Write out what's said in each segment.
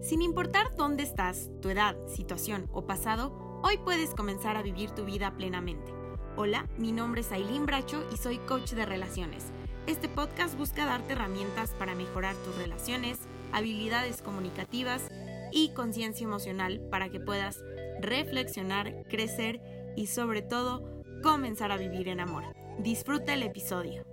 Sin importar dónde estás, tu edad, situación o pasado, hoy puedes comenzar a vivir tu vida plenamente. Hola, mi nombre es Aileen Bracho y soy coach de relaciones. Este podcast busca darte herramientas para mejorar tus relaciones, habilidades comunicativas y conciencia emocional para que puedas reflexionar, crecer y sobre todo comenzar a vivir en amor. Disfruta el episodio.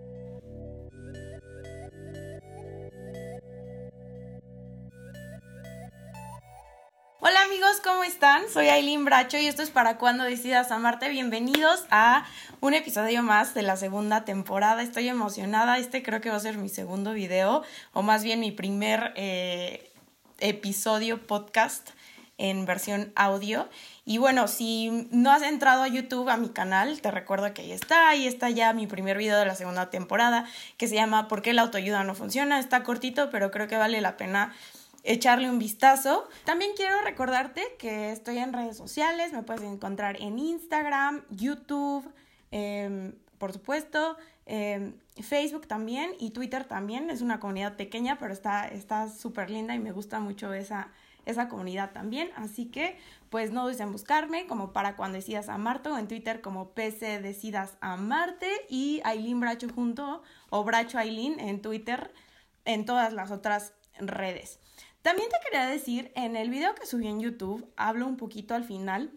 Están? Soy Aileen Bracho y esto es para cuando decidas amarte. Bienvenidos a un episodio más de la segunda temporada. Estoy emocionada. Este creo que va a ser mi segundo video o más bien mi primer eh, episodio podcast en versión audio. Y bueno, si no has entrado a YouTube, a mi canal, te recuerdo que ahí está, ahí está ya mi primer video de la segunda temporada, que se llama ¿Por qué la autoayuda no funciona? Está cortito, pero creo que vale la pena echarle un vistazo. También quiero recordarte que estoy en redes sociales, me puedes encontrar en Instagram, YouTube, em, por supuesto, em, Facebook también y Twitter también. Es una comunidad pequeña, pero está súper linda y me gusta mucho esa, esa comunidad también. Así que, pues no dudes en buscarme como para cuando decidas amarte o en Twitter como PC decidas amarte y Aileen Bracho junto o Bracho Aileen en Twitter en todas las otras redes. También te quería decir, en el video que subí en YouTube, hablo un poquito al final,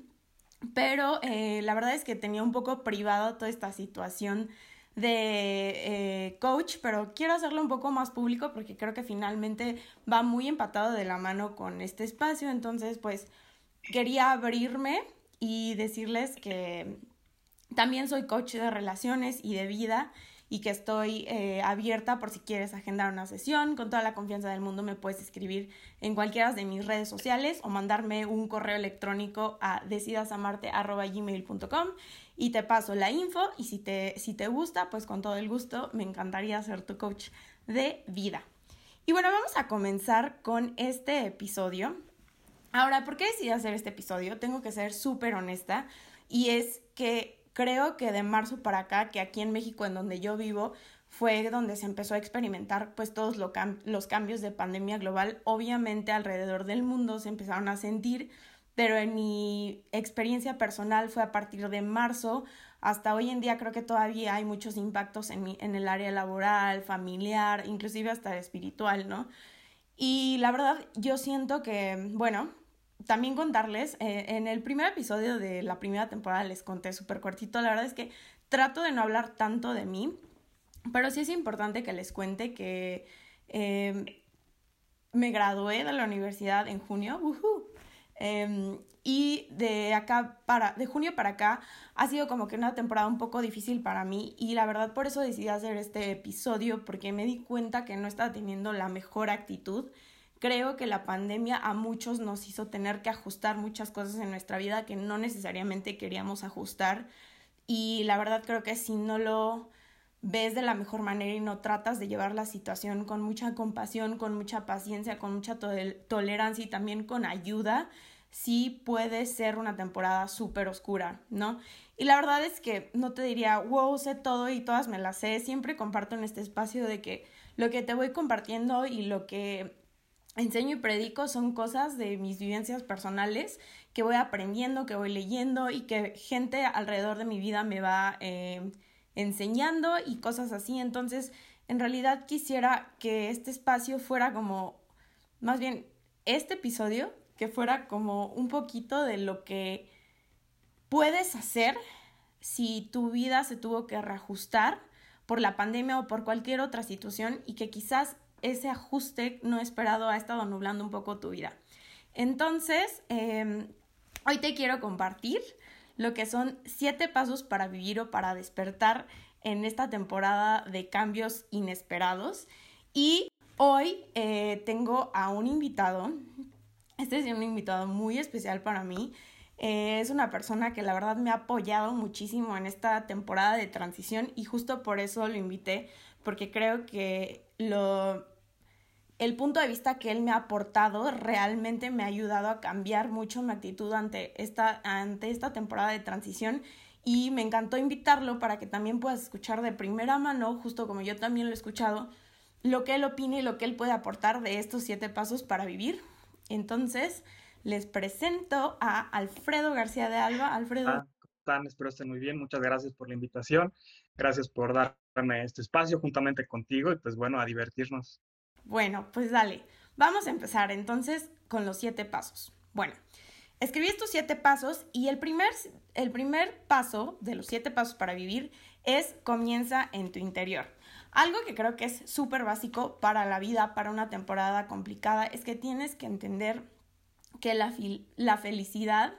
pero eh, la verdad es que tenía un poco privado toda esta situación de eh, coach, pero quiero hacerlo un poco más público porque creo que finalmente va muy empatado de la mano con este espacio, entonces pues quería abrirme y decirles que también soy coach de relaciones y de vida y que estoy eh, abierta por si quieres agendar una sesión. Con toda la confianza del mundo me puedes escribir en cualquiera de mis redes sociales o mandarme un correo electrónico a decidasamarte.gmail.com y te paso la info y si te, si te gusta, pues con todo el gusto me encantaría ser tu coach de vida. Y bueno, vamos a comenzar con este episodio. Ahora, ¿por qué decidí hacer este episodio? Tengo que ser súper honesta y es que creo que de marzo para acá, que aquí en México, en donde yo vivo, fue donde se empezó a experimentar pues todos los cambios de pandemia global. Obviamente alrededor del mundo se empezaron a sentir, pero en mi experiencia personal fue a partir de marzo hasta hoy en día creo que todavía hay muchos impactos en, mi, en el área laboral, familiar, inclusive hasta espiritual, ¿no? Y la verdad yo siento que, bueno, también contarles, eh, en el primer episodio de la primera temporada les conté súper cortito, la verdad es que trato de no hablar tanto de mí, pero sí es importante que les cuente que em, me gradué de la universidad en junio, em, y de acá para, de junio para acá ha sido como que una temporada un poco difícil para mí y la verdad por eso decidí hacer este episodio porque me di cuenta que no estaba teniendo la mejor actitud Creo que la pandemia a muchos nos hizo tener que ajustar muchas cosas en nuestra vida que no necesariamente queríamos ajustar y la verdad creo que si no lo ves de la mejor manera y no tratas de llevar la situación con mucha compasión, con mucha paciencia, con mucha tolerancia y también con ayuda, sí puede ser una temporada súper oscura, ¿no? Y la verdad es que no te diría, wow, sé todo y todas me las sé, siempre comparto en este espacio de que lo que te voy compartiendo y lo que enseño y predico son cosas de mis vivencias personales que voy aprendiendo, que voy leyendo y que gente alrededor de mi vida me va eh, enseñando y cosas así. Entonces, en realidad quisiera que este espacio fuera como, más bien, este episodio, que fuera como un poquito de lo que puedes hacer si tu vida se tuvo que reajustar por la pandemia o por cualquier otra situación y que quizás ese ajuste no esperado ha estado nublando un poco tu vida. Entonces, em, hoy te quiero compartir lo que son siete pasos para vivir o para despertar en esta temporada de cambios inesperados. Y hoy eh, tengo a un invitado, este es un invitado muy especial para mí. Eh, es una persona que la verdad me ha apoyado muchísimo en esta temporada de transición y justo por eso lo invité, porque creo que lo, el punto de vista que él me ha aportado realmente me ha ayudado a cambiar mucho mi actitud ante esta, ante esta temporada de transición y me encantó invitarlo para que también puedas escuchar de primera mano, justo como yo también lo he escuchado, lo que él opina y lo que él puede aportar de estos siete pasos para vivir. Entonces, les presento a Alfredo García de Alba. Alfredo. Ah, están? Espero estén muy bien. Muchas gracias por la invitación. Gracias por este espacio juntamente contigo y pues bueno, a divertirnos. Bueno, pues dale. Vamos a empezar entonces con los siete pasos. Bueno, escribí estos siete pasos y el primer, el primer paso de los siete pasos para vivir es comienza en tu interior. Algo que creo que es súper básico para la vida, para una temporada complicada, es que tienes que entender que la, la felicidad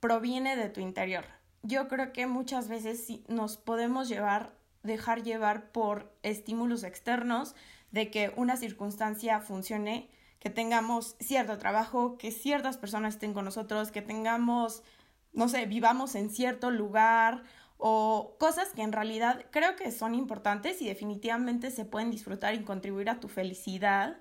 proviene de tu interior. Yo creo que muchas veces nos podemos llevar, dejar llevar por estímulos externos de que una circunstancia funcione, que tengamos cierto trabajo, que ciertas personas estén con nosotros, que tengamos, no sé, vivamos en cierto lugar o cosas que en realidad creo que son importantes y definitivamente se pueden disfrutar y contribuir a tu felicidad,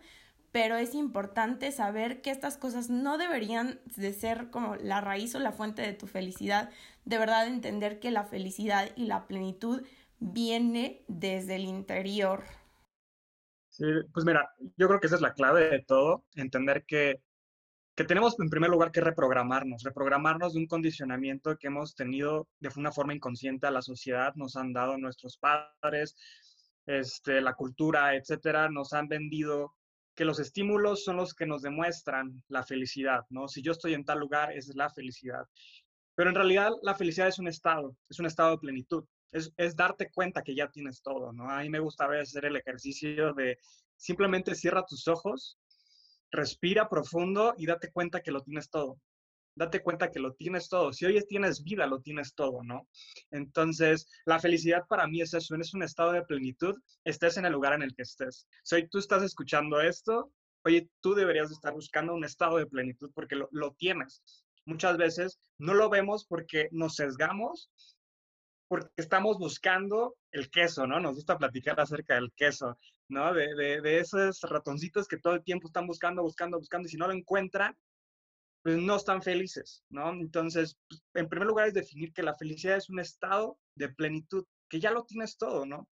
pero es importante saber que estas cosas no deberían de ser como la raíz o la fuente de tu felicidad, de verdad entender que la felicidad y la plenitud viene desde el interior. Pues mira, yo creo que esa es la clave de todo, entender que que tenemos en primer lugar que reprogramarnos, reprogramarnos de un condicionamiento que hemos tenido de una forma inconsciente a la sociedad, nos han dado nuestros padres, este, la cultura, etcétera, nos han vendido que los estímulos son los que nos demuestran la felicidad, ¿no? Si yo estoy en tal lugar, esa es la felicidad. Pero en realidad la felicidad es un estado, es un estado de plenitud, es, es darte cuenta que ya tienes todo, ¿no? A mí me gusta a veces hacer el ejercicio de simplemente cierra tus ojos respira profundo y date cuenta que lo tienes todo. Date cuenta que lo tienes todo. Si hoy tienes vida, lo tienes todo, ¿no? Entonces, la felicidad para mí es eso, es un estado de plenitud, estés en el lugar en el que estés. Si hoy tú estás escuchando esto, oye, tú deberías estar buscando un estado de plenitud porque lo, lo tienes. Muchas veces no lo vemos porque nos sesgamos porque estamos buscando el queso, ¿no? Nos gusta platicar acerca del queso, ¿no? De, de, esos ratoncitos que todo el tiempo están buscando, buscando, buscando, y si no lo encuentran, pues no están felices, ¿no? Entonces, pues, en primer lugar es definir que la felicidad es un estado de plenitud, que ya lo tienes todo, ¿no?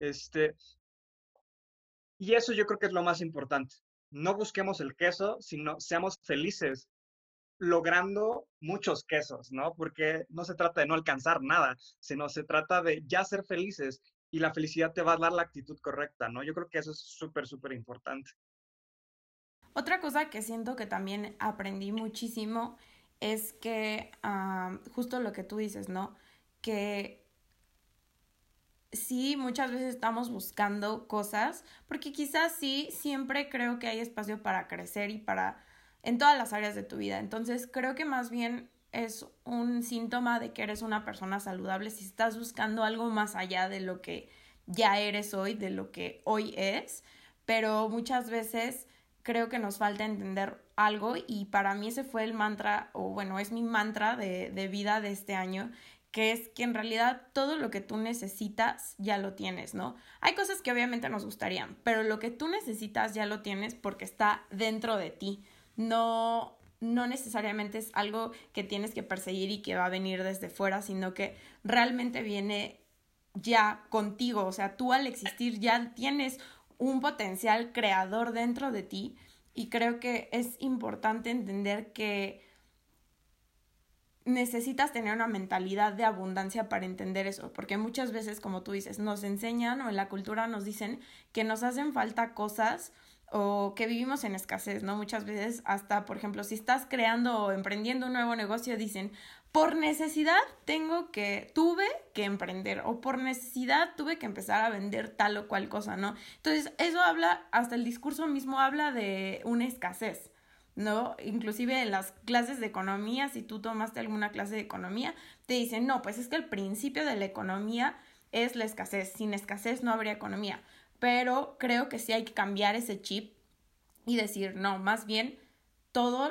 Este, y eso yo creo que es lo más importante. No busquemos el queso, sino seamos felices logrando muchos quesos, ¿no? Porque no se trata de no alcanzar nada, sino se trata de ya ser felices y la felicidad te va a dar la actitud correcta, ¿no? Yo creo que eso es súper, súper importante. Otra cosa que siento que también aprendí muchísimo es que justo lo que tú dices, ¿no? Que sí, muchas veces estamos buscando cosas, porque quizás sí, siempre creo que hay espacio para crecer y para en todas las áreas de tu vida. Entonces creo que más bien es un síntoma de que eres una persona saludable si estás buscando algo más allá de lo que ya eres hoy, de lo que hoy es, pero muchas veces creo que nos falta entender algo y para mí ese fue el mantra, o bueno, es mi mantra de, de vida de este año, que es que en realidad todo lo que tú necesitas ya lo tienes, ¿no? Hay cosas que obviamente nos gustarían, pero lo que tú necesitas ya lo tienes porque está dentro de ti no, no necesariamente es algo que tienes que perseguir y que va a venir desde fuera, sino que realmente viene ya contigo, o sea, tú al existir ya tienes un potencial creador dentro de ti y creo que es importante entender que necesitas tener una mentalidad de abundancia para entender eso, porque muchas veces, como tú dices, nos enseñan o en la cultura nos dicen que nos hacen falta cosas o que vivimos en escasez, ¿no? Muchas veces hasta, por ejemplo, si estás creando o emprendiendo un nuevo negocio, dicen, por necesidad tengo que, tuve que emprender o por necesidad tuve que empezar a vender tal o cual cosa, ¿no? Entonces, eso habla, hasta el discurso mismo habla de una escasez. ¿no? Inclusive en las clases de economía, si tú tomaste alguna clase de economía, te dicen, no, pues es que el principio de la economía es la escasez, sin escasez no habría economía pero creo que sí hay que cambiar ese chip y decir, no, más bien todo,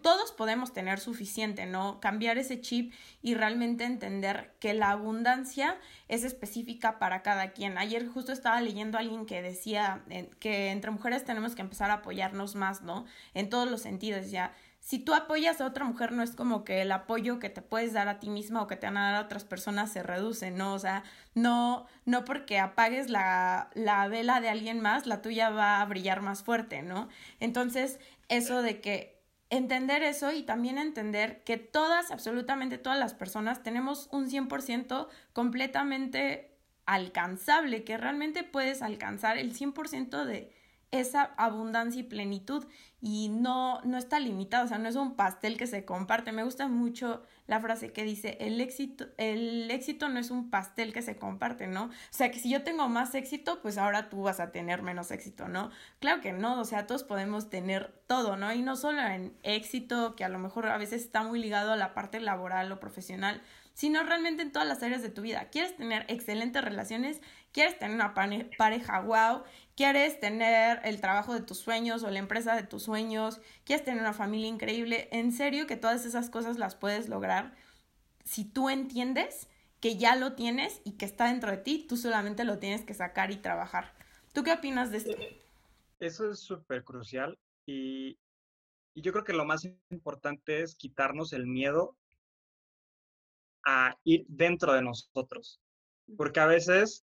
todos podemos tener suficiente, ¿no? Cambiar ese chip y realmente entender que la abundancia es específica para cada quien. Ayer justo estaba leyendo a alguien que decía eh, que entre mujeres tenemos que empezar a apoyarnos más, ¿no? En todos los sentidos, ya si tú apoyas a otra mujer, no es como que el apoyo que te puedes dar a ti misma o que te van a dar a otras personas se reduce, ¿no? O sea, no, no porque apagues la, la vela de alguien más, la tuya va a brillar más fuerte, ¿no? Entonces, eso de que entender eso y también entender que todas, absolutamente todas las personas tenemos un 100% completamente alcanzable, que realmente puedes alcanzar el 100% de esa abundancia y plenitud y no, no está limitado, o sea, no es un pastel que se comparte. Me gusta mucho la frase que dice, el éxito, el éxito no es un pastel que se comparte, ¿no? O sea, que si yo tengo más éxito, pues ahora tú vas a tener menos éxito, ¿no? Claro que no, o sea, todos podemos tener todo, ¿no? Y no solo en éxito, que a lo mejor a veces está muy ligado a la parte laboral o profesional, sino realmente en todas las áreas de tu vida. ¿Quieres tener excelentes relaciones? ¿Quieres tener una pareja wow? ¿Quieres tener el trabajo de tus sueños o la empresa de tus sueños? ¿Quieres tener una familia increíble? En serio que todas esas cosas las puedes lograr si tú entiendes que ya lo tienes y que está dentro de ti, tú solamente lo tienes que sacar y trabajar. ¿Tú qué opinas de esto? Eh, eso es súper crucial y, y yo creo que lo más importante es quitarnos el miedo a ir dentro de nosotros. Porque a veces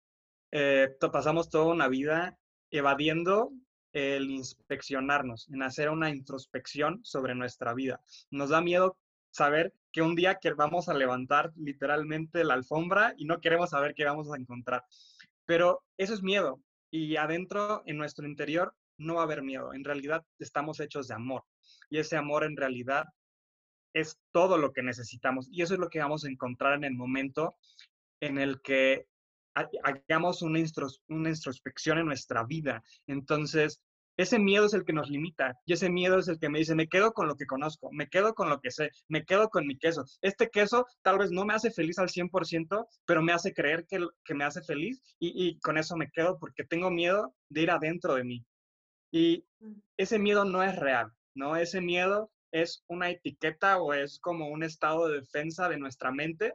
eh, pasamos toda una vida evadiendo el inspeccionarnos, en hacer una introspección sobre nuestra vida. Nos da miedo saber que un día que vamos a levantar literalmente la alfombra y no queremos saber qué vamos a encontrar. Pero eso es miedo y adentro, en nuestro interior, no va a haber miedo. En realidad estamos hechos de amor y ese amor en realidad es todo lo que necesitamos. Y eso es lo que vamos a encontrar en el momento en el que hagamos una, una introspección en nuestra vida. Entonces, ese miedo es el que nos limita y ese miedo es el que me dice, me quedo con lo que conozco, me quedo con lo que sé, me quedo con mi queso. Este queso tal vez no me hace feliz al 100%, pero me hace creer que, que me hace feliz y, y, con eso me quedo porque tengo miedo de ir adentro de mí. Y mm. ese miedo no es real, ¿no? Ese miedo es una etiqueta o es como un estado de defensa de nuestra mente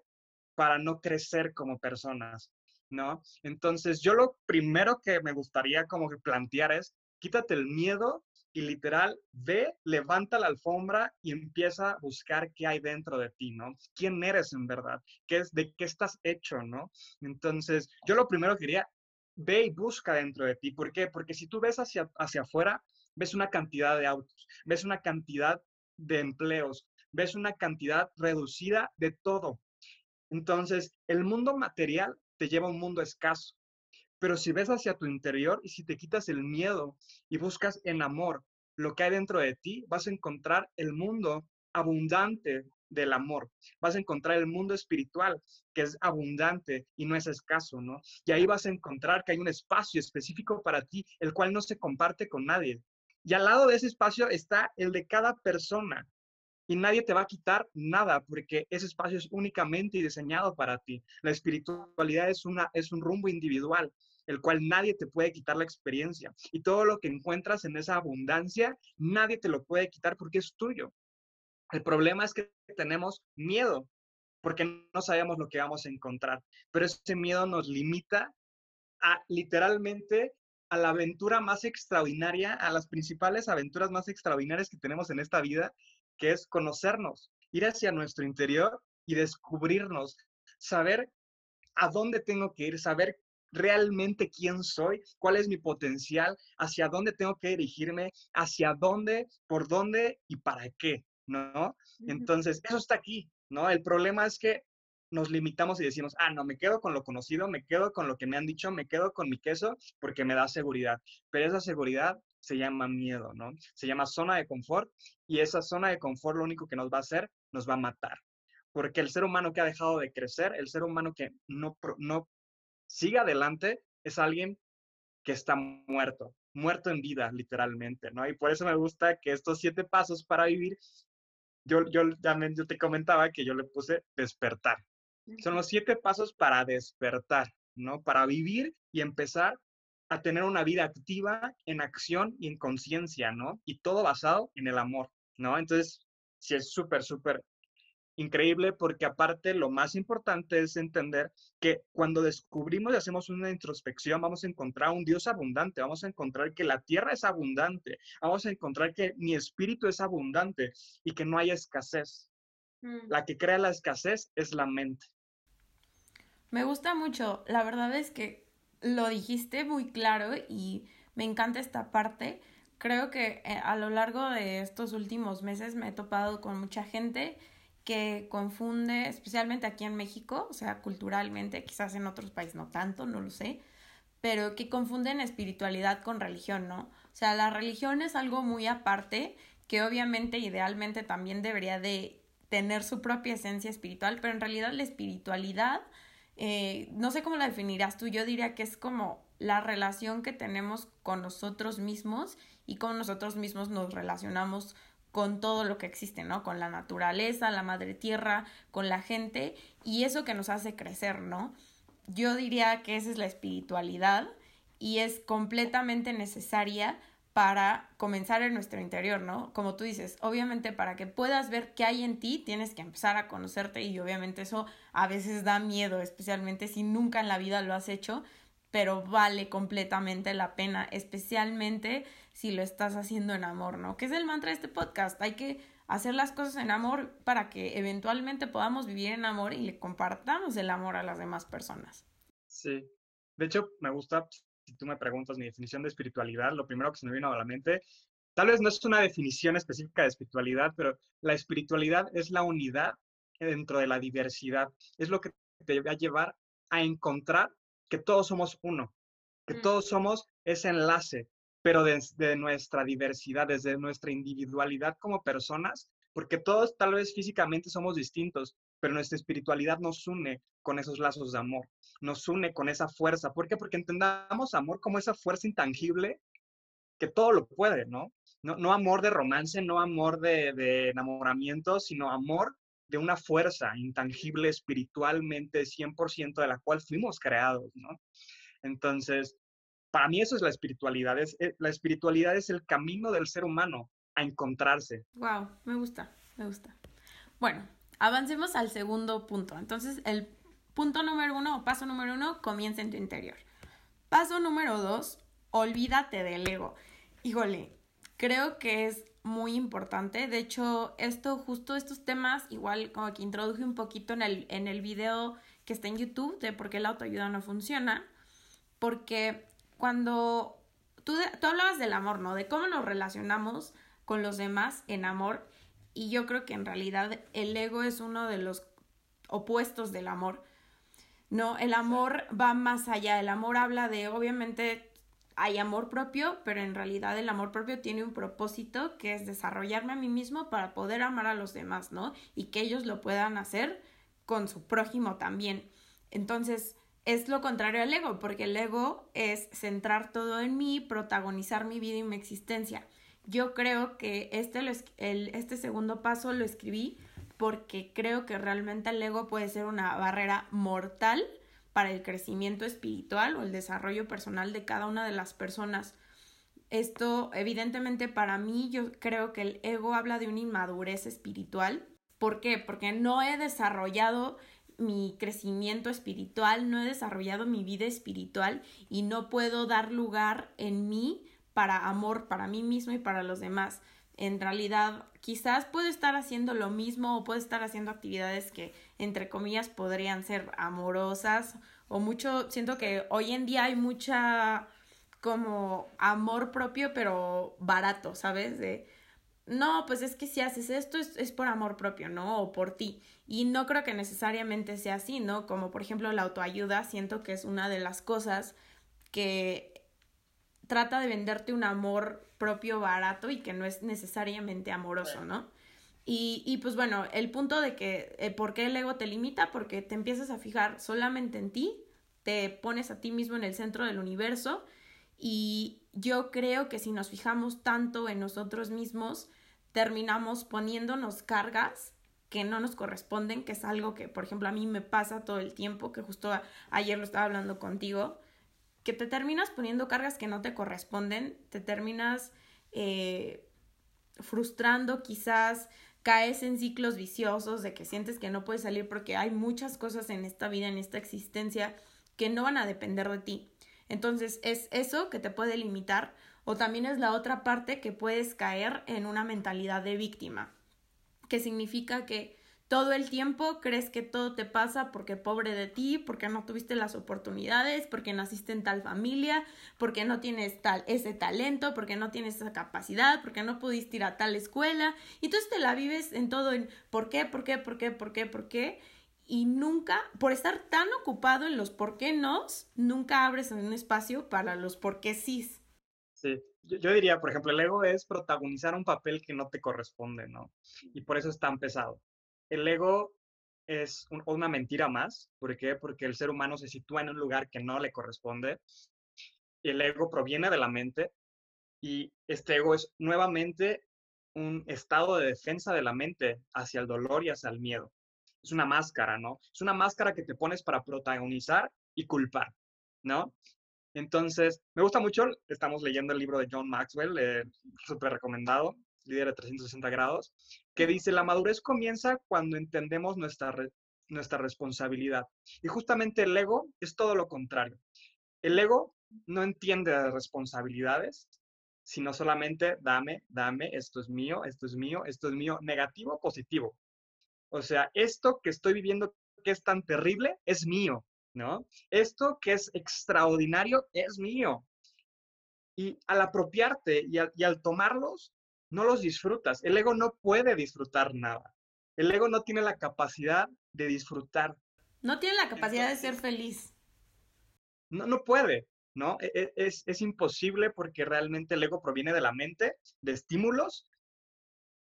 para no crecer como personas, ¿no? Entonces, yo lo primero que me gustaría como que plantear es, quítate el miedo y literal, ve, levanta la alfombra y empieza a buscar qué hay dentro de ti, ¿no? ¿Quién eres en verdad? ¿Qué es, ¿De qué estás hecho, no? Entonces, yo lo primero que diría, ve y busca dentro de ti. ¿Por qué? Porque si tú ves hacia, hacia afuera, ves una cantidad de autos, ves una cantidad de empleos, ves una cantidad reducida de todo. Entonces, el mundo material te lleva a un mundo escaso. Pero si ves hacia tu interior y si te quitas el miedo y buscas en amor lo que hay dentro de ti, vas a encontrar el mundo abundante del amor. Vas a encontrar el mundo espiritual que es abundante y no es escaso, ¿no? Y ahí vas a encontrar que hay un espacio específico para ti, el cual no se comparte con nadie. Y al lado de ese espacio está el de cada persona. Y nadie te va a quitar nada porque ese espacio es únicamente diseñado para ti. La espiritualidad es, una, es un rumbo individual, el cual nadie te puede quitar la experiencia. Y todo lo que encuentras en esa abundancia, nadie te lo puede quitar porque es tuyo. El problema es que tenemos miedo porque no sabemos lo que vamos a encontrar. Pero ese miedo nos limita a literalmente a la aventura más extraordinaria, a las principales aventuras más extraordinarias que tenemos en esta vida, que es conocernos, ir hacia nuestro interior y descubrirnos, saber a dónde tengo que ir, saber realmente quién soy, cuál es mi potencial, hacia dónde tengo que dirigirme, hacia dónde, por dónde y para qué, ¿no? Entonces, eso está aquí, ¿no? El problema es que nos limitamos y decimos, ah, no, me quedo con lo conocido, me quedo con lo que me han dicho, me quedo con mi queso porque me da seguridad. Pero esa seguridad se llama miedo, ¿no? Se llama zona de confort y esa zona de confort lo único que nos va a hacer, nos va a matar. Porque el ser humano que ha dejado de crecer, el ser humano que no, no sigue adelante, es alguien que está muerto, muerto en vida, literalmente, ¿no? Y por eso me gusta que estos siete pasos para vivir, yo, yo también yo te comentaba que yo le puse despertar, son los siete pasos para despertar, ¿no? Para vivir y empezar a tener una vida activa en acción y en conciencia, ¿no? Y todo basado en el amor, ¿no? Entonces, sí es súper, súper increíble porque aparte lo más importante es entender que cuando descubrimos y hacemos una introspección vamos a encontrar un Dios abundante, vamos a encontrar que la tierra es abundante, vamos a encontrar que mi espíritu es abundante y que no hay escasez. Mm. La que crea la escasez es la mente. Me gusta mucho, la verdad es que lo dijiste muy claro y me encanta esta parte. Creo que eh, a lo largo de estos últimos meses me he topado con mucha gente que confunde, especialmente aquí en México, o sea, culturalmente, quizás en otros países no tanto, no lo sé, pero que confunden espiritualidad con religión, ¿no? O sea, la religión es algo muy aparte que obviamente idealmente también debería de tener su propia esencia espiritual, pero en realidad la espiritualidad, eh, no sé cómo la definirás tú, yo diría que es como la relación que tenemos con nosotros mismos y con nosotros mismos nos relacionamos con todo lo que existe, ¿no? Con la naturaleza, la madre tierra, con la gente y eso que nos hace crecer, ¿no? Yo diría que esa es la espiritualidad y es completamente necesaria para comenzar en nuestro interior, ¿no? Como tú dices, obviamente para que puedas ver qué hay en ti, tienes que empezar a conocerte y obviamente eso a veces da miedo, especialmente si nunca en la vida lo has hecho, pero vale completamente la pena, especialmente si lo estás haciendo en amor, ¿no? Que es el mantra de este podcast. Hay que hacer las cosas en amor para que eventualmente podamos vivir en amor y le compartamos el amor a las demás personas. Sí. De hecho, me gusta, si tú me preguntas mi definición de espiritualidad, lo primero que se me vino a la mente, tal vez no es una definición específica de espiritualidad, pero la espiritualidad es la unidad dentro de la diversidad. Es lo que te va a llevar a encontrar que todos somos uno, que mm. todos somos ese enlace, pero desde nuestra diversidad, desde nuestra individualidad como personas, porque todos tal vez físicamente somos distintos, pero nuestra espiritualidad nos une con esos lazos de amor, nos une con esa fuerza. ¿Por qué? Porque entendamos amor como esa fuerza intangible que todo lo puede, ¿no? No, amor de romance, no amor de, de enamoramiento, sino amor de una fuerza intangible espiritualmente 100% de la cual fuimos creados, ¿no? Entonces, para mí eso es la espiritualidad. Es, eh, la espiritualidad es el camino del ser humano a encontrarse. Wow, me gusta, me gusta. Bueno, avancemos al segundo punto. Entonces, el punto número uno o paso número uno comienza en tu interior. Paso número dos, olvídate del ego. Híjole, creo que es muy importante. De hecho, esto, justo estos temas, igual como que introduje un poquito en el, en el video que está en YouTube de por qué la autoayuda no funciona. Porque cuando tú, tú hablabas del amor, ¿no? De cómo nos relacionamos con los demás en amor. Y yo creo que en realidad el ego es uno de los opuestos del amor. No, el amor va más allá. El amor habla de, obviamente, hay amor propio, pero en realidad el amor propio tiene un propósito que es desarrollarme a mí mismo para poder amar a los demás, ¿no? Y que ellos lo puedan hacer con su prójimo también. Entonces, es lo contrario al ego, porque el ego es centrar todo en mí, protagonizar mi vida y mi existencia. Yo creo que este, el, este segundo paso lo escribí porque creo que realmente el ego puede ser una barrera mortal para el crecimiento espiritual o el desarrollo personal de cada una de las personas. Esto, evidentemente, para mí, yo creo que el ego habla de una inmadurez espiritual. ¿Por qué? Porque no he desarrollado mi crecimiento espiritual, no he desarrollado mi vida espiritual y no puedo dar lugar en mí para amor para mí mismo y para los demás en realidad quizás puede estar haciendo lo mismo o puede estar haciendo actividades que entre comillas podrían ser amorosas o mucho, siento que hoy en día hay mucha como amor propio pero barato, ¿sabes? De no, pues es que si haces esto es, es, por amor propio, ¿no? O por ti. Y no creo que necesariamente sea así, ¿no? Como por ejemplo la autoayuda, siento que es una de las cosas que trata de venderte un amor propio barato y que no es necesariamente amoroso, ¿no? Y, y pues bueno, el punto de que, eh, ¿por qué el ego te limita? Porque te empiezas a fijar solamente en ti, te pones a ti mismo en el centro del universo y yo creo que si nos fijamos tanto en nosotros mismos, terminamos poniéndonos cargas que no nos corresponden, que es algo que, por ejemplo, a mí me pasa todo el tiempo, que justo ayer lo estaba hablando contigo, que te terminas poniendo cargas que no te corresponden, te terminas eh, frustrando quizás, caes en ciclos viciosos de que sientes que no puedes salir porque hay muchas cosas en esta vida, en esta existencia, que no van a depender de ti. Entonces es eso que te puede limitar o también es la otra parte que puedes caer en una mentalidad de víctima, que significa que todo el tiempo crees que todo te pasa porque pobre de ti, porque no tuviste las oportunidades, porque naciste en tal familia, porque no tienes tal ese talento, porque no tienes esa capacidad, porque no pudiste ir a tal escuela, y entonces te la vives en todo en por qué, por qué, por qué, por qué, por qué, y nunca, por estar tan ocupado en los por qué no, nunca abres un espacio para los por qué sí. Sí, yo, diría, por ejemplo, el ego es protagonizar un papel que no te corresponde, ¿no? Y por eso es tan pesado el ego es una mentira más. ¿Por qué? Porque el ser humano se sitúa en un lugar que no le corresponde. El ego proviene de la mente y este ego es nuevamente un estado de defensa de la mente hacia el dolor y hacia el miedo. Es una máscara, ¿no? Es una máscara que te pones para protagonizar y culpar, ¿no? Entonces, me gusta mucho, estamos leyendo el libro de John Maxwell, eh, súper recomendado, líder de 360 grados, que dice, la madurez comienza cuando entendemos nuestra, nuestra responsabilidad. Y justamente el ego es todo lo contrario. El ego no entiende de responsabilidades, sino solamente dame, dame, esto es mío, esto es mío, esto es mío, negativo positivo. O sea, esto que estoy viviendo que es tan terrible es mío, ¿no? Esto que es extraordinario es mío. Y al apropiarte y y al tomarlos, no los disfrutas. El ego no puede disfrutar nada. El ego no tiene la capacidad de disfrutar. No tiene la capacidad de ser feliz. No, no puede, ¿no? E, e, es, es, imposible porque realmente el ego proviene de la mente, de estímulos,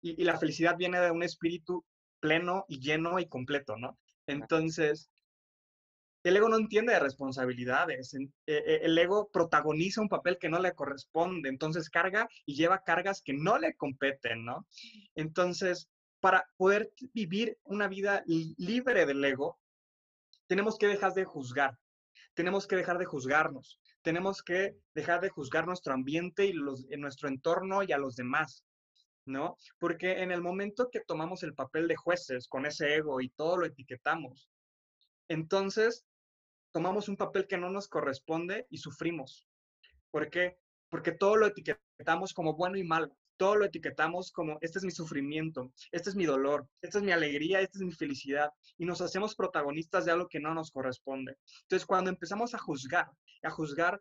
y, y, la felicidad viene de un espíritu pleno y lleno y completo, ¿no? Entonces, el ego no entiende de responsabilidades. E, e, el ego protagoniza un papel que no le corresponde, entonces carga y lleva cargas que no le competen, ¿no? Entonces, para poder vivir una vida libre del ego, tenemos que dejar de juzgar, tenemos que dejar de juzgarnos, tenemos que dejar de juzgar nuestro ambiente y los, nuestro entorno y a los demás. ¿No? Porque en el momento que tomamos el papel de jueces con ese ego y todo lo etiquetamos, entonces tomamos un papel que no nos corresponde y sufrimos. ¿Por qué? Porque todo lo etiquetamos como bueno y malo. Todo lo etiquetamos como, este es mi sufrimiento, este es mi dolor, esta es mi alegría, esta es mi felicidad. Y nos hacemos protagonistas de algo que no nos corresponde. Entonces, cuando empezamos a juzgar, a juzgar,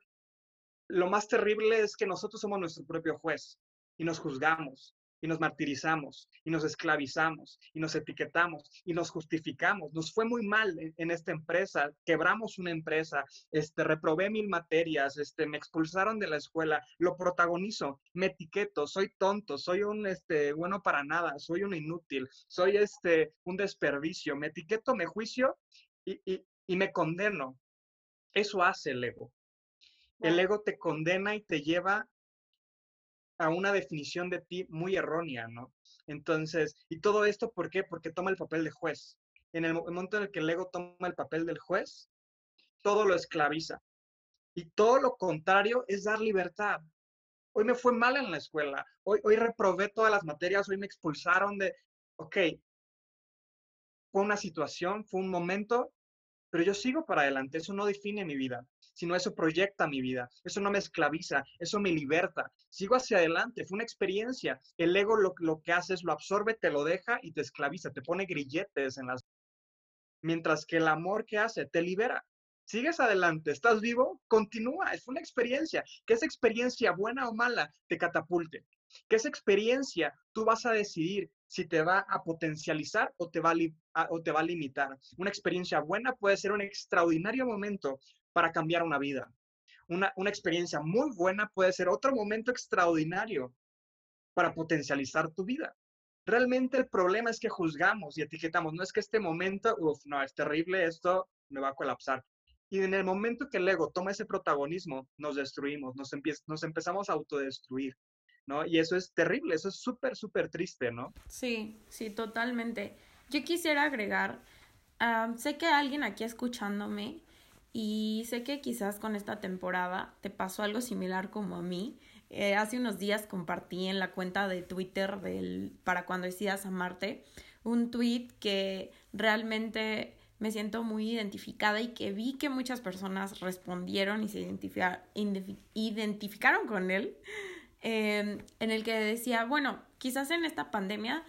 lo más terrible es que nosotros somos nuestro propio juez y nos juzgamos y nos martirizamos y nos esclavizamos y nos etiquetamos y nos justificamos. Nos fue muy mal en, esta empresa, quebramos una empresa, este, reprobé mil materias, este, me expulsaron de la escuela, lo protagonizo, me etiqueto, soy tonto, soy un este, bueno para nada, soy un inútil, soy este, un desperdicio, me etiqueto, me juicio y, y me condeno. Eso hace el ego. El ego te condena y te lleva a una definición de ti muy errónea, ¿no? Entonces, y todo esto, ¿por qué? Porque toma el papel de juez. En el momento en el que el ego toma el papel del juez, todo lo esclaviza. Y todo lo contrario es dar libertad. Hoy me fue mal en la escuela, hoy, hoy reprobé todas las materias, hoy me expulsaron de, ok, fue una situación, fue un momento, pero yo sigo para adelante, eso no define mi vida sino eso proyecta mi vida, eso no me esclaviza, eso me liberta. Sigo hacia adelante, fue una experiencia. El ego lo, lo que hace es lo absorbe, te lo deja y te esclaviza, te pone grilletes en las... Mientras que el amor que hace, te libera. Sigues adelante, estás vivo, continúa, es una experiencia. Que esa experiencia, buena o mala, te catapulte. Que esa experiencia tú vas a decidir si te va a potencializar o te va o te va a limitar. Una experiencia buena puede ser un extraordinario momento para cambiar una vida. Una, una experiencia muy buena puede ser otro momento extraordinario para potencializar tu vida. Realmente el problema es que juzgamos y etiquetamos. No es que este momento, uff, no, es terrible, esto me va a colapsar. Y en el momento que el ego toma ese protagonismo, nos destruimos, nos, nos empezamos a autodestruir, ¿no? Y eso es terrible, eso es súper, súper triste, ¿no? Sí, sí, totalmente. Yo quisiera agregar, ah, sé que alguien aquí escuchándome y sé que quizás con esta temporada te pasó algo similar como a mí, Eh, hace unos días compartí en la cuenta de Twitter del Para cuando decidas amarte un tweet que realmente me siento muy identificada y que vi que muchas personas respondieron y se identificaron con él, em, en el que decía, bueno, quizás en esta pandemia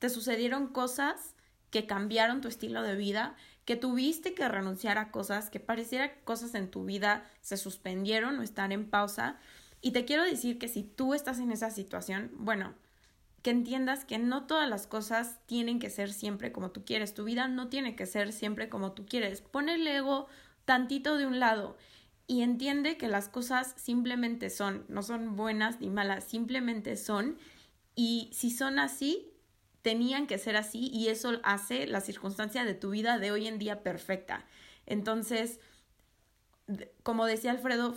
te sucedieron cosas que cambiaron tu estilo de vida, que tuviste que renunciar a cosas, que pareciera que cosas en tu vida se suspendieron o están en pausa. Y te quiero decir que si tú estás en esa situación, bueno, que entiendas que no todas las cosas tienen que ser siempre como tú quieres. Tu vida no tiene que ser siempre como tú quieres. Pon el ego tantito de un lado y entiende que las cosas simplemente son, no son buenas ni malas, simplemente son. Y si son así, tenían que ser así y eso hace la circunstancia de tu vida de hoy en día perfecta. Entonces, como decía Alfredo,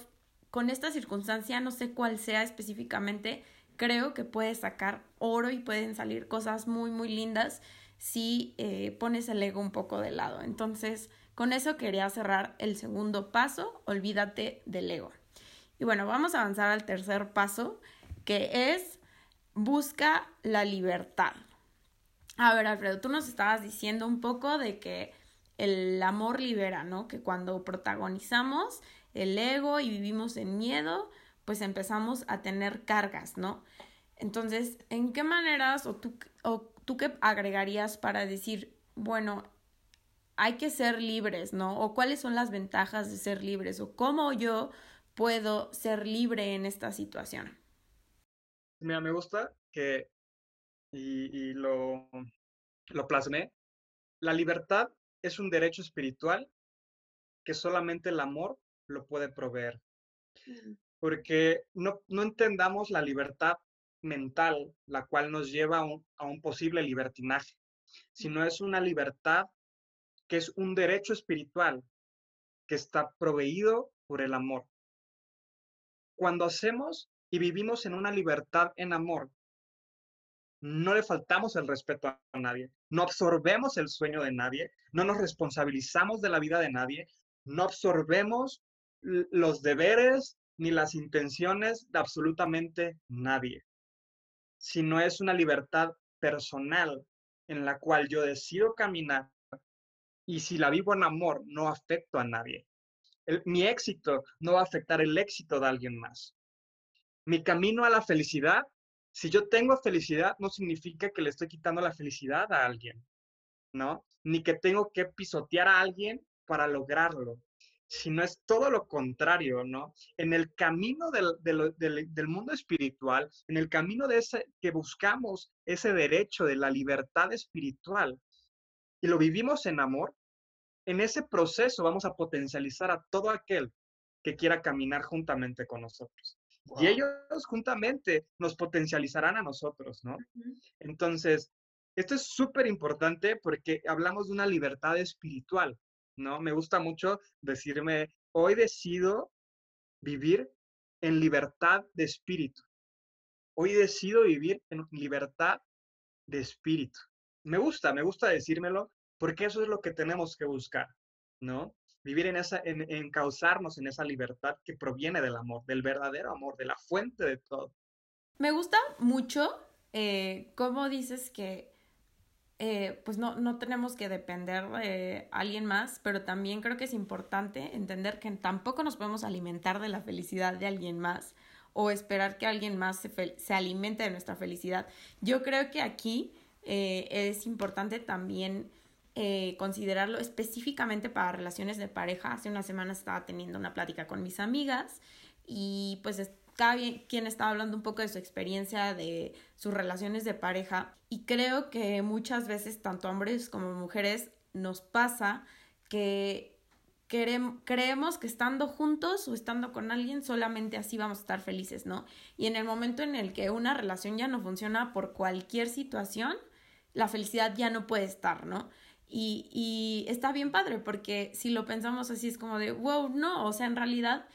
con esta circunstancia, no sé cuál sea específicamente, creo que puedes sacar oro y pueden salir cosas muy, muy lindas si eh, pones el ego un poco de lado. Entonces, con eso quería cerrar el segundo paso, olvídate del ego. Y bueno, vamos a avanzar al tercer paso, que es busca la libertad. A ver, Alfredo, tú nos estabas diciendo un poco de que el amor libera, ¿no? Que cuando protagonizamos el ego y vivimos en miedo, pues empezamos a tener cargas, ¿no? Entonces, ¿en qué maneras o tú, o tú qué agregarías para decir, bueno, hay que ser libres, ¿no? O cuáles son las ventajas de ser libres o cómo yo puedo ser libre en esta situación? Mira, me gusta que y, lo, lo plasmé. La libertad es un derecho espiritual que solamente el amor lo puede proveer. Porque no, no entendamos la libertad mental, la cual nos lleva a un, a un posible libertinaje, sino es una libertad que es un derecho espiritual que está proveído por el amor. Cuando hacemos y vivimos en una libertad en amor, no le faltamos el respeto a nadie, no absorbemos el sueño de nadie, no nos responsabilizamos de la vida de nadie, no absorbemos los deberes ni las intenciones de absolutamente nadie, sino es una libertad personal en la cual yo decido caminar y si la vivo en amor, no afecto a nadie. mi éxito no va a afectar el éxito de alguien más. Mi camino a la felicidad si yo tengo felicidad, no significa que le estoy quitando la felicidad a alguien, ¿no? Ni que tengo que pisotear a alguien para lograrlo, sino es todo lo contrario, ¿no? En el camino del, del, mundo espiritual, en el camino de ese que buscamos ese derecho de la libertad espiritual y lo vivimos en amor, en ese proceso vamos a potencializar a todo aquel que quiera caminar juntamente con nosotros. Y ellos juntamente nos potencializarán a nosotros, ¿no? Entonces, esto es súper importante porque hablamos de una libertad espiritual, ¿no? Me gusta mucho decirme, hoy decido vivir en libertad de espíritu. Hoy decido vivir en libertad de espíritu. Me gusta, me gusta decírmelo porque eso es lo que tenemos que buscar, ¿no? Vivir en esa, en, en causarnos en esa libertad que proviene del amor, del verdadero amor, de la fuente de todo. Me gusta mucho eh, cómo dices que eh, pues no, no tenemos que depender de alguien más, pero también creo que es importante entender que tampoco nos podemos alimentar de la felicidad de alguien más o esperar que alguien más se, se alimente de nuestra felicidad. Yo creo que aquí eh, es importante también eh, considerarlo específicamente para relaciones de pareja. Hace una semana estaba teniendo una plática con mis amigas y pues cada quien estaba hablando un poco de su experiencia de sus relaciones de pareja y creo que muchas veces tanto hombres como mujeres nos pasa que creemos que estando juntos o estando con alguien solamente así vamos a estar felices, ¿no? Y en el momento en el que una relación ya no funciona por cualquier situación, la felicidad ya no puede estar, ¿no? Y, y está bien padre porque si lo pensamos así es como de, wow, no, o sea, en realidad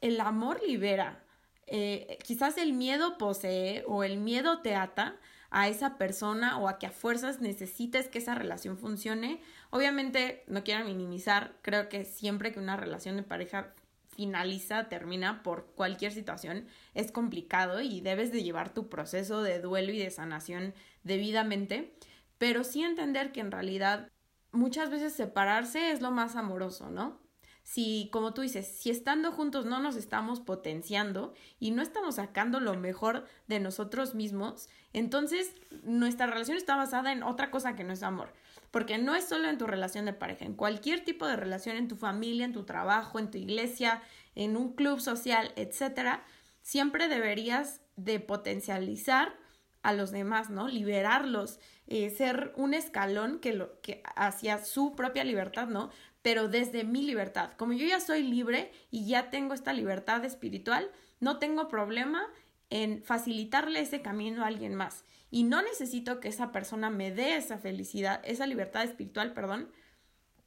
el amor libera. Eh, quizás el miedo posee o el miedo te ata a esa persona o a que a fuerzas necesites que esa relación funcione. Obviamente, no quiero minimizar, creo que siempre que una relación de pareja finaliza, termina por cualquier situación, es complicado y debes de llevar tu proceso de duelo y de sanación debidamente, pero sí entender que en realidad muchas veces separarse es lo más amoroso, ¿no? Si, como tú dices, si estando juntos no nos estamos potenciando y no estamos sacando lo mejor de nosotros mismos, entonces nuestra relación está basada en otra cosa que no es amor. Porque no es solo en tu relación de pareja, en cualquier tipo de relación, en tu familia, en tu trabajo, en tu iglesia, en un club social, etcétera, siempre deberías de potencializar a los demás, ¿no? Liberarlos, eh, ser un escalón que, lo, que hacia su propia libertad, ¿no? Pero desde mi libertad. Como yo ya soy libre y ya tengo esta libertad espiritual, no tengo problema en facilitarle ese camino a alguien más. Y no necesito que esa persona me dé esa felicidad, esa libertad espiritual, perdón,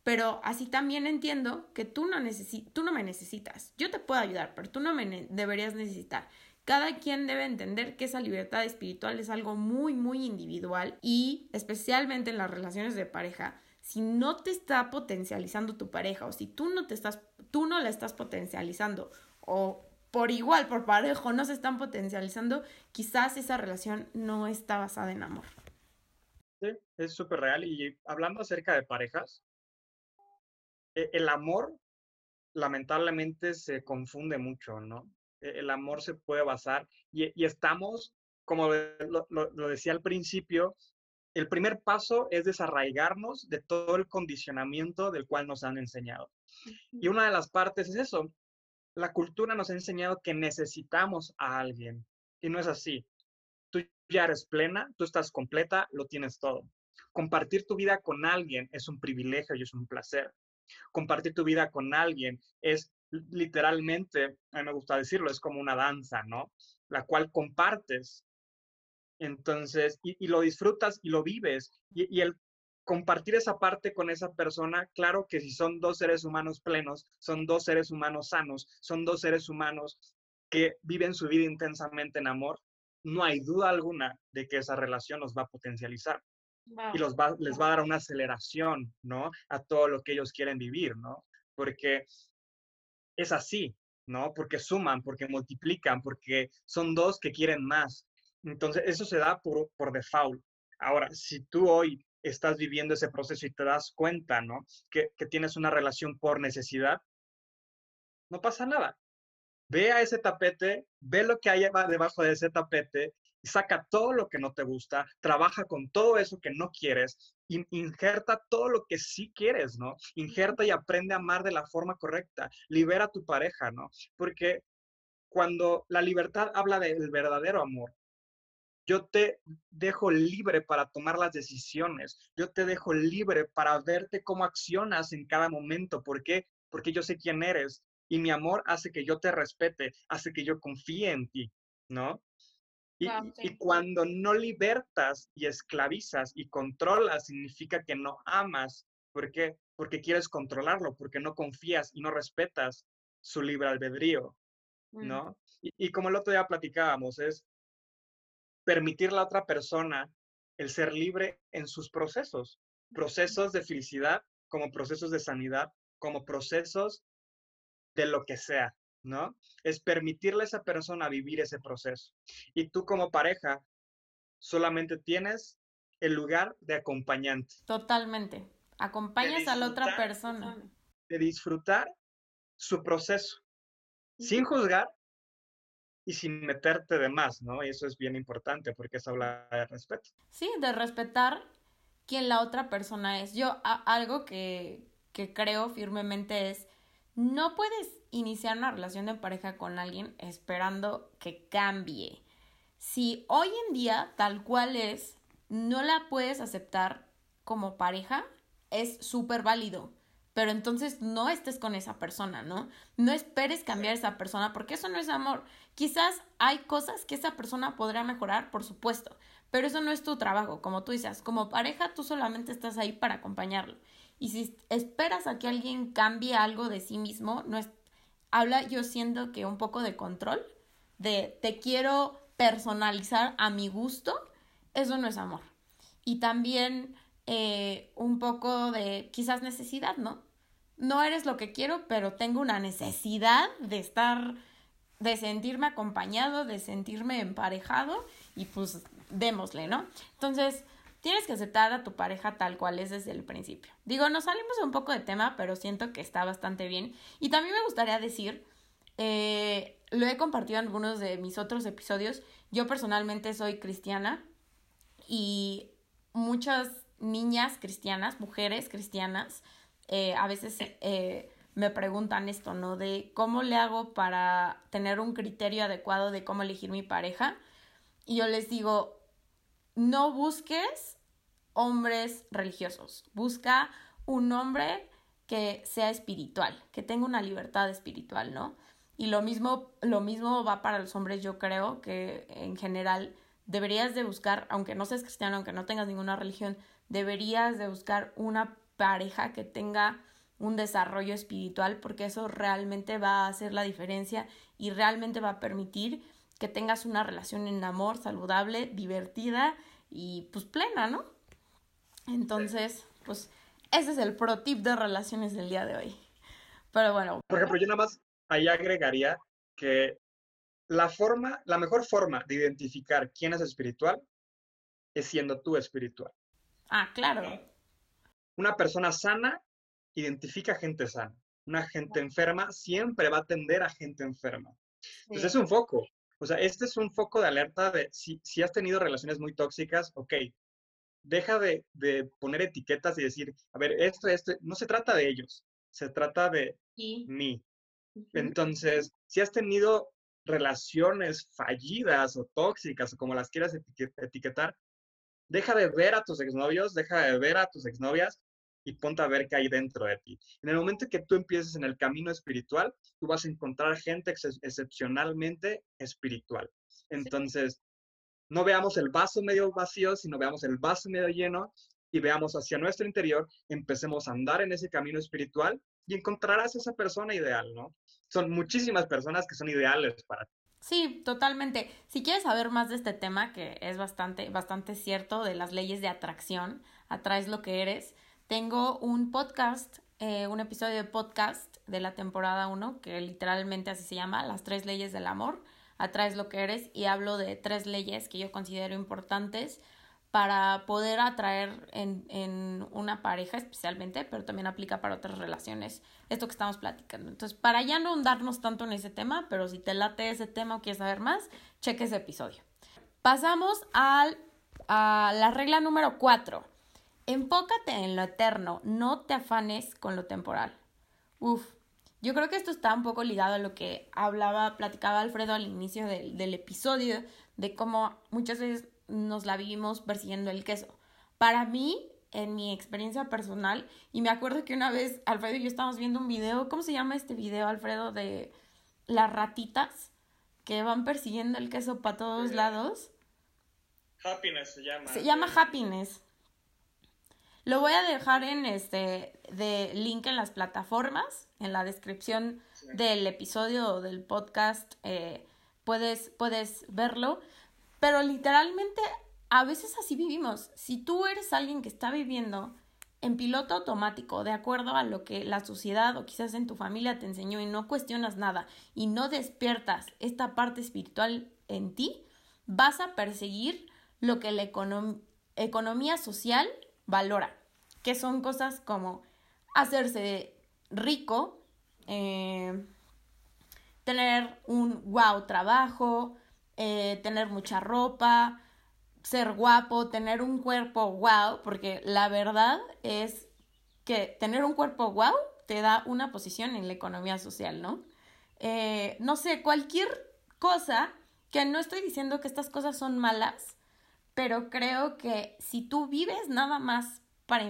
pero así también entiendo que tú no, tú no me necesitas. Yo te puedo ayudar, pero tú no me deberías necesitar. Cada quien debe entender que esa libertad espiritual es algo muy, muy individual y especialmente en las relaciones de pareja. Si no te está potencializando tu pareja o si tú no te estás, tú no la estás potencializando o por igual, por parejo, no se están potencializando, quizás esa relación no está basada en amor. Sí, es súper real. Y hablando acerca de parejas, e, el amor lamentablemente se confunde mucho, ¿no? E, el amor se puede basar y, estamos, como lo, decía al principio, el primer paso es desarraigarnos de todo el condicionamiento del cual nos han enseñado. Y una de las partes es eso. La cultura nos ha enseñado que necesitamos a alguien y no es así. Tú ya eres plena, tú estás completa, lo tienes todo. Compartir tu vida con alguien es un privilegio y es un placer. Compartir tu vida con alguien es literalmente, a mí me gusta decirlo, es como una danza, ¿no? La cual compartes. Entonces, y, lo disfrutas y lo vives. Y, el compartir esa parte con esa persona, claro que si son dos seres humanos plenos, son dos seres humanos sanos, son dos seres humanos que viven su vida intensamente en amor, no hay duda alguna de que esa relación los va a potencializar. Y los les va a dar una aceleración, ¿no? A todo lo que ellos quieren vivir, ¿no? Porque es así, ¿no? Porque suman, porque multiplican, porque son dos que quieren más. Entonces, eso se da por, por default. Ahora, si tú hoy estás viviendo ese proceso y te das cuenta, ¿no? Que, que tienes una relación por necesidad, no pasa nada. Ve a ese tapete, ve lo que hay debajo de ese tapete saca todo lo que no te gusta, trabaja con todo eso que no quieres, injerta todo lo que sí quieres, ¿no? Injerta y aprende a amar de la forma correcta, libera a tu pareja, ¿no? Porque cuando la libertad habla del verdadero amor, yo te dejo libre para tomar las decisiones, yo te dejo libre para verte cómo accionas en cada momento, ¿por qué? Porque yo sé quién eres y mi amor hace que yo te respete, hace que yo confíe en ti, ¿no? Y, cuando no libertas y esclavizas y controlas, significa que no amas. ¿Por qué? Porque quieres controlarlo, porque no confías y no respetas su libre albedrío, mm. ¿no? Y, como el otro día platicábamos, es permitir a la otra persona el ser libre en sus procesos, procesos de felicidad como procesos de sanidad, como procesos de lo que sea, ¿no? Es permitirle a esa persona vivir ese proceso. Y tú como pareja solamente tienes el lugar de acompañante. Totalmente. Acompañas a la otra persona. De disfrutar su proceso, sin juzgar y sin meterte de más, ¿no? Y eso es bien importante porque es hablar de respeto. Sí, de respetar quién la otra persona es. Yo algo que, que creo firmemente es, no puedes iniciar una relación de pareja con alguien esperando que cambie. Si hoy en día, tal cual es, no la puedes aceptar como pareja, es súper válido. Pero entonces no estés con esa persona, ¿no? No esperes cambiar a esa persona porque eso no es amor. Quizás hay cosas que esa persona podrá mejorar, por supuesto, pero eso no es tu trabajo. Como tú dices, como pareja tú solamente estás ahí para acompañarlo. Y si esperas a que alguien cambie algo de sí mismo, no es, habla yo siento que un poco de control, de te quiero personalizar a mi gusto, eso no es amor. Y también eh, un poco de quizás necesidad, ¿no? no eres lo que quiero, pero tengo una necesidad de estar, de sentirme acompañado, de sentirme emparejado y pues démosle, ¿no? Entonces, tienes que aceptar a tu pareja tal cual es desde el principio. Digo, nos salimos un poco de tema, pero siento que está bastante bien. Y también me gustaría decir, eh, lo he compartido en algunos de mis otros episodios, yo personalmente soy cristiana y muchas niñas cristianas, mujeres cristianas, eh, a veces eh, me preguntan esto, ¿no? De cómo le hago para tener un criterio adecuado de cómo elegir mi pareja. Y yo les digo, no busques hombres religiosos, busca un hombre que sea espiritual, que tenga una libertad espiritual, ¿no? Y lo mismo, lo mismo va para los hombres, yo creo que en general deberías de buscar, aunque no seas cristiano, aunque no tengas ninguna religión, deberías de buscar una pareja que tenga un desarrollo espiritual porque eso realmente va a hacer la diferencia y realmente va a permitir que tengas una relación en amor saludable, divertida y pues plena, ¿no? Entonces, pues ese es el pro tip de relaciones del día de hoy. Pero bueno. Por ejemplo, yo nada más ahí agregaría que la forma, la mejor forma de identificar quién es espiritual es siendo tú espiritual. Ah, claro. Una persona sana identifica gente sana. Una gente enferma siempre va a atender a gente enferma. Entonces es un foco. O sea, este es un foco de alerta de si, si has tenido relaciones muy tóxicas, ok, deja de, de, poner etiquetas y decir, a ver, esto, esto, no se trata de ellos, se trata de mí. Entonces, si has tenido relaciones fallidas o tóxicas o como las quieras etiquetar, deja de ver a tus exnovios, deja de ver a tus exnovias y ponte a ver qué hay dentro de ti. En el momento que tú empieces en el camino espiritual, tú vas a encontrar gente ex excepcionalmente espiritual. Entonces, no veamos el vaso medio vacío, sino veamos el vaso medio lleno y veamos hacia nuestro interior, empecemos a andar en ese camino espiritual y encontrarás esa persona ideal, ¿no? Son muchísimas personas que son ideales para ti. Sí, totalmente. Si quieres saber más de este tema, que es bastante, bastante cierto, de las leyes de atracción, atraes lo que eres, tengo un podcast, eh, un episodio de podcast de la temporada 1, que literalmente así se llama, Las tres leyes del amor, atraes lo que eres, y hablo de tres leyes que yo considero importantes para poder atraer en, en, una pareja especialmente, pero también aplica para otras relaciones, esto que estamos platicando. Entonces, para ya no hundarnos tanto en ese tema, pero si te late ese tema o quieres saber más, cheque ese episodio. Pasamos al, a la regla número 4. Enfócate en lo eterno, no te afanes con lo temporal. Uf, yo creo que esto está un poco ligado a lo que hablaba, platicaba Alfredo al inicio del, del episodio, de cómo muchas veces nos la vivimos persiguiendo el queso. Para mí, en mi experiencia personal, y me acuerdo que una vez Alfredo y yo estábamos viendo un video, ¿cómo se llama este video, Alfredo? De las ratitas que van persiguiendo el queso para todos lados. Happiness se llama. Se llama Happiness. Lo voy a dejar en este de link en las plataformas, en la descripción del episodio o del podcast. Eh, puedes, puedes verlo. Pero literalmente a veces así vivimos. Si tú eres alguien que está viviendo en piloto automático, de acuerdo a lo que la sociedad o quizás en tu familia te enseñó y no cuestionas nada y no despiertas esta parte espiritual en ti, vas a perseguir lo que la economía social valora, que son cosas como hacerse rico, eh, tener un wow trabajo, eh, tener mucha ropa, ser guapo, tener un cuerpo wow, porque la verdad es que tener un cuerpo wow te da una posición en la economía social, ¿no? Eh, no sé, cualquier cosa, que no estoy diciendo que estas cosas son malas, pero creo que si tú vives nada más para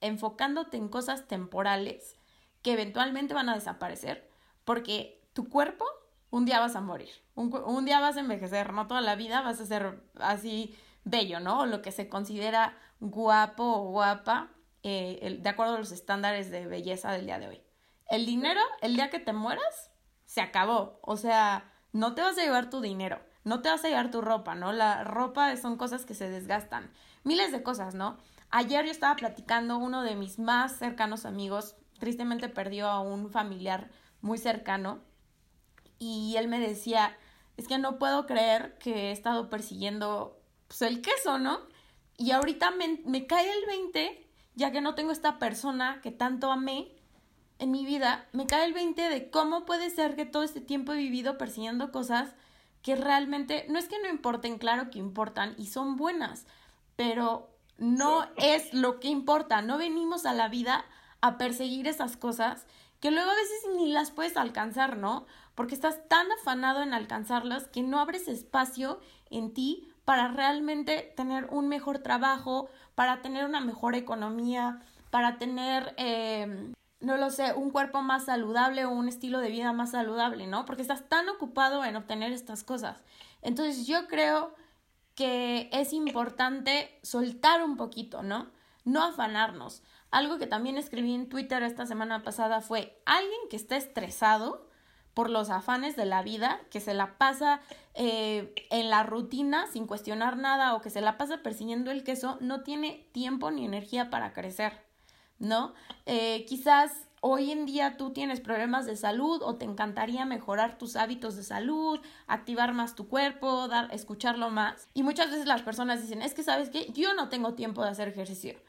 enfocándote en cosas temporales que eventualmente van a desaparecer, porque tu cuerpo un día vas a morir, un, día vas a envejecer, no toda la vida vas a ser así bello, ¿no? O lo que se considera guapo o guapa eh, de acuerdo a los estándares de belleza del día de hoy. El dinero, el día que te mueras, se acabó. O sea, no te vas a llevar tu dinero, no te vas a llevar tu ropa, ¿no? La ropa son cosas que se desgastan. Miles de cosas, ¿no? Ayer yo estaba platicando uno de mis más cercanos amigos, tristemente perdió a un familiar muy cercano y él me decía, es que no puedo creer que he estado persiguiendo pues, el queso, ¿no? Y ahorita me, me cae el 20, ya que no tengo esta persona que tanto amé en mi vida, me cae el 20 de cómo puede ser que todo este tiempo he vivido persiguiendo cosas que realmente no es que no importen, claro que importan y son buenas, pero no es lo que importa, no venimos a la vida a perseguir esas cosas que luego a veces ni las puedes alcanzar, ¿no? Porque estás tan afanado en alcanzarlas que no abres espacio en ti para realmente tener un mejor trabajo, para tener una mejor economía, para tener, eh, no lo sé, un cuerpo más saludable o un estilo de vida más saludable, ¿no? Porque estás tan ocupado en obtener estas cosas. Entonces yo creo que es importante soltar un poquito, ¿no? No afanarnos. Algo que también escribí en Twitter esta semana pasada fue alguien que está estresado por los afanes de la vida, que se la pasa eh, en la rutina sin cuestionar nada o que se la pasa persiguiendo el queso, no tiene tiempo ni energía para crecer, ¿no? Eh, quizás hoy en día tú tienes problemas de salud o te encantaría mejorar tus hábitos de salud, activar más tu cuerpo, dar, escucharlo más. Y muchas veces las personas dicen, es que sabes que yo no tengo tiempo de hacer ejercicio.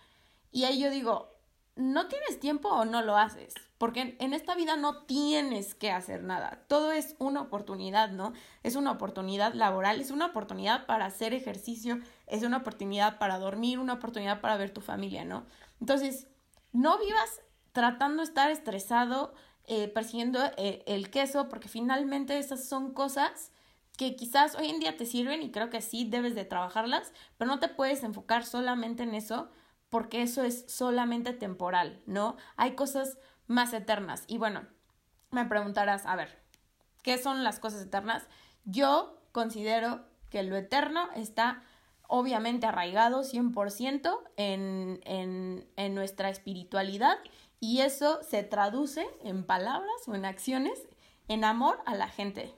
Y ahí yo digo, no tienes tiempo o no lo haces, porque en esta vida no tienes que hacer nada, todo es una oportunidad, ¿no? Es una oportunidad laboral, es una oportunidad para hacer ejercicio, es una oportunidad para dormir, una oportunidad para ver tu familia, ¿no? Entonces, no vivas tratando de estar estresado, eh, persiguiendo eh, el queso, porque finalmente esas son cosas que quizás hoy en día te sirven y creo que sí debes de trabajarlas, pero no te puedes enfocar solamente en eso porque eso es solamente temporal, ¿no? Hay cosas más eternas. Y bueno, me preguntarás, a ver, ¿qué son las cosas eternas? Yo considero que lo eterno está obviamente arraigado 100% en, en, en nuestra espiritualidad y eso se traduce en palabras o en acciones, en amor a la gente,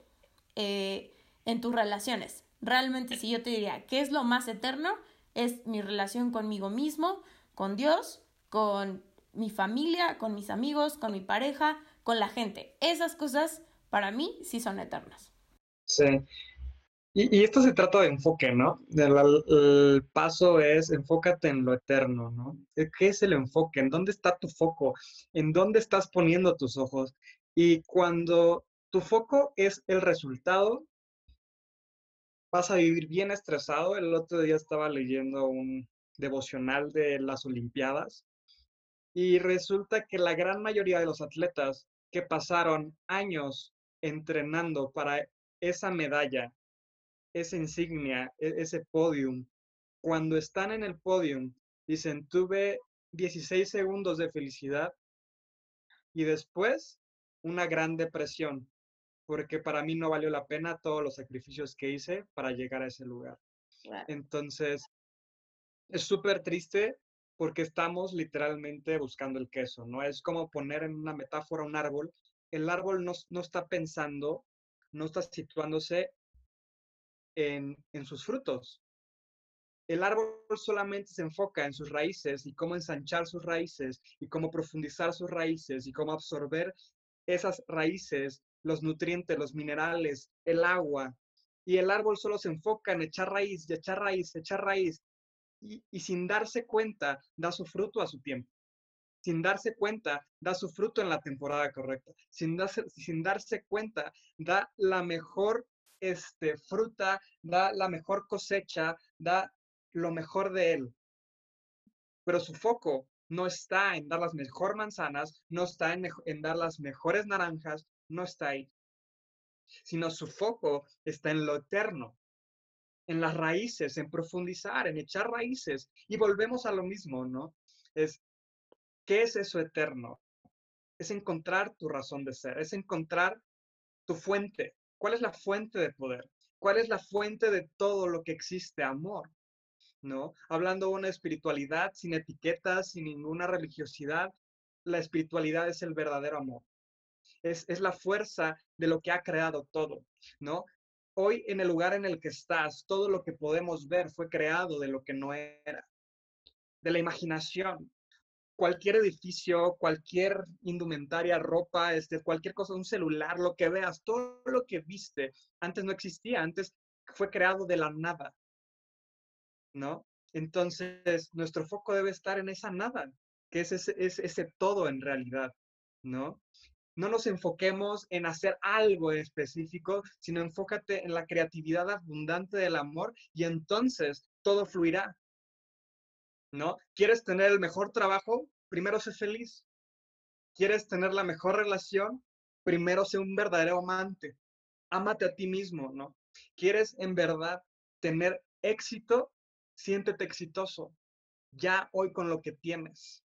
eh, en tus relaciones. Realmente si yo te diría, ¿qué es lo más eterno? es mi relación conmigo mismo, con Dios, con mi familia, con mis amigos, con mi pareja, con la gente. Esas cosas para mí sí son eternas. Sí. Y, esto se trata de enfoque, ¿no? El, el, paso es enfócate en lo eterno, ¿no? ¿Qué es el enfoque? ¿En dónde está tu foco? ¿En dónde estás poniendo tus ojos? Y cuando tu foco es el resultado, vas a vivir bien estresado. El otro día estaba leyendo un devocional de las Olimpiadas y resulta que la gran mayoría de los atletas que pasaron años entrenando para esa medalla, esa insignia, e-, ese podium, cuando están en el podium, dicen, tuve 16 segundos de felicidad y después una gran depresión porque para mí no valió la pena todos los sacrificios que hice para llegar a ese lugar. Entonces, es súper triste porque estamos literalmente buscando el queso, ¿no? Es como poner en una metáfora un árbol. El árbol no, no está pensando, no está situándose en, sus frutos. El árbol solamente se enfoca en sus raíces y cómo ensanchar sus raíces y cómo profundizar sus raíces y cómo absorber esas raíces los nutrientes, los minerales, el agua, y el árbol solo se enfoca en echar raíz, y echar raíz, echar raíz, y, sin darse cuenta da su fruto a su tiempo. Sin darse cuenta, da su fruto en la temporada correcta. Sin darse, sin darse cuenta, da la mejor este, fruta, da la mejor cosecha, da lo mejor de él. Pero su foco no está en dar las mejores manzanas, no está en, en dar las mejores naranjas, no está ahí, sino su foco está en lo eterno, en las raíces, en profundizar, en echar raíces. Y volvemos a lo mismo, ¿no? Es, ¿qué es eso eterno? Es encontrar tu razón de ser, es encontrar tu fuente. ¿Cuál es la fuente de poder? ¿Cuál es la fuente de todo lo que existe? Amor. ¿No? Hablando de una espiritualidad sin etiquetas, sin ninguna religiosidad, la espiritualidad es el verdadero amor es, la fuerza de lo que ha creado todo, ¿no? Hoy en el lugar en el que estás, todo lo que podemos ver fue creado de lo que no era, de la imaginación. Cualquier edificio, cualquier indumentaria, ropa, este, cualquier cosa, un celular, lo que veas, todo lo que viste, antes no existía, antes fue creado de la nada, ¿no? Entonces, nuestro foco debe estar en esa nada, que es ese, es ese todo en realidad, ¿no? No nos enfoquemos en hacer algo específico, sino enfócate en la creatividad abundante del amor y entonces todo fluirá, ¿no? ¿Quieres tener el mejor trabajo? Primero sé feliz. ¿Quieres tener la mejor relación? Primero sé un verdadero amante. Ámate a ti mismo, ¿no? ¿Quieres en verdad tener éxito? Siéntete exitoso. Ya hoy con lo que tienes,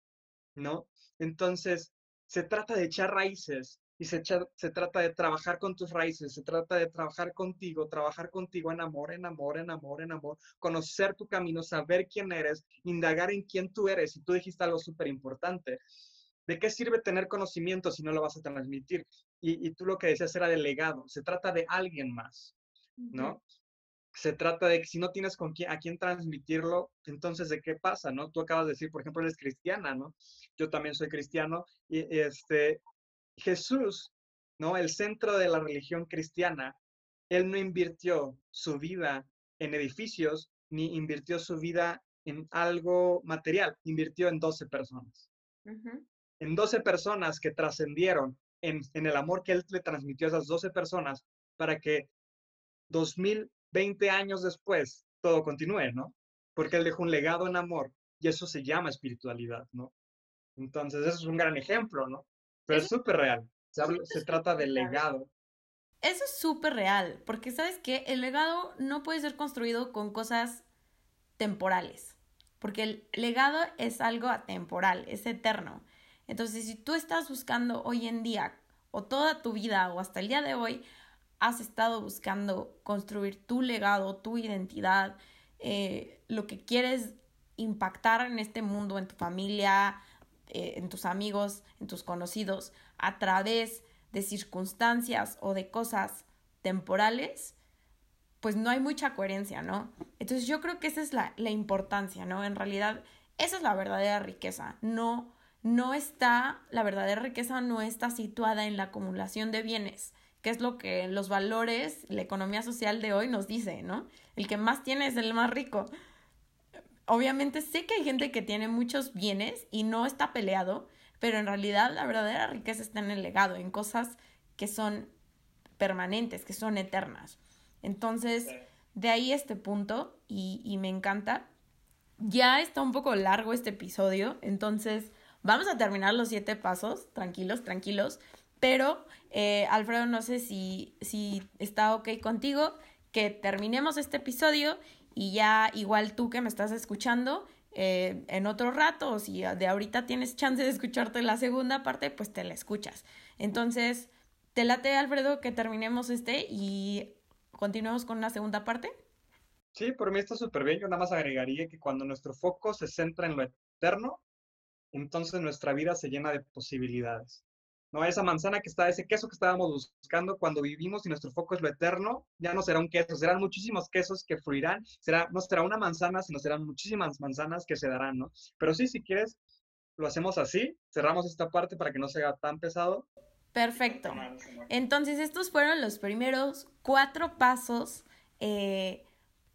¿no? Entonces, se trata de echar raíces, y se, se, trata de trabajar con tus raíces, se trata de trabajar contigo, trabajar contigo en amor, en amor, en amor, en amor, conocer tu camino, saber quién eres, indagar en quién tú eres. Y tú dijiste algo súper importante. ¿De qué sirve tener conocimiento si no lo vas a transmitir? Y, y, tú lo que decías era delegado, se trata de alguien más, ¿no? Se trata de que si no tienes con quién, a quién transmitirlo, entonces ¿de qué pasa, no? Tú acabas de decir, por ejemplo, eres cristiana, ¿no? Yo también soy cristiano y, este, Jesús, ¿no? El centro de la religión cristiana, él no invirtió su vida en edificios ni invirtió su vida en algo material, invirtió en 12 personas. En 12 personas que trascendieron en, en, el amor que él le transmitió a esas 12 personas para que 2020 años después todo continúe, ¿no? Porque él dejó un legado en amor y eso se llama espiritualidad, ¿no? Entonces, eso es un gran ejemplo, ¿no? Pero es súper real. Se, trata de legado. Eso es súper real, porque sabes que el legado no puede ser construido con cosas temporales, porque el legado es algo atemporal, es eterno. Entonces, si tú estás buscando hoy en día, o toda tu vida, o hasta el día de hoy, has estado buscando construir tu legado, tu identidad, eh, lo que quieres impactar en este mundo, en tu familia, eh, en tus amigos, en tus conocidos, a través de circunstancias o de cosas temporales, pues no hay mucha coherencia, ¿no? Entonces yo creo que esa es la, la importancia, ¿no? En realidad, esa es la verdadera riqueza. No, no está, la verdadera riqueza no está situada en la acumulación de bienes, que es lo que los valores, la economía social de hoy nos dice, ¿no? El que más tiene es el más rico obviamente sé que hay gente que tiene muchos bienes y no está peleado, pero en realidad la verdadera riqueza está en el legado, en cosas que son permanentes, que son eternas. Entonces, de ahí este punto y, y me encanta. Ya está un poco largo este episodio, entonces vamos a terminar los siete pasos, tranquilos, tranquilos. Pero, eh, Alfredo, no sé si, si está ok contigo que terminemos este episodio y ya igual tú que me estás escuchando, eh, en otro rato, si de ahorita tienes chance de escucharte la segunda parte, pues te la escuchas. Entonces, ¿te late, Alfredo, que terminemos este y continuemos con la segunda parte? Sí, por mí está súper bien. Yo nada más agregaría que cuando nuestro foco se centra en lo eterno, entonces nuestra vida se llena de posibilidades. ¿No? Esa manzana que está, ese queso que estábamos buscando cuando vivimos y nuestro foco es lo eterno, ya no será un queso, serán muchísimos quesos que fluirán, será, no será una manzana, sino serán muchísimas manzanas que se darán, ¿no? Pero sí, si quieres, lo hacemos así, cerramos esta parte para que no sea tan pesado. Perfecto. Entonces, estos fueron los primeros cuatro pasos eh,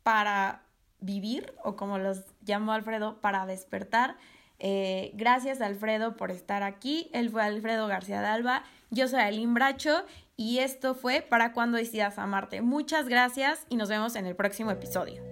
para vivir, o como los llamó Alfredo, para despertar. Eh, gracias Alfredo por estar aquí. Él fue Alfredo García de Alba. Yo soy Aline Bracho y esto fue Para cuando decidas amarte. Muchas gracias y nos vemos en el próximo episodio.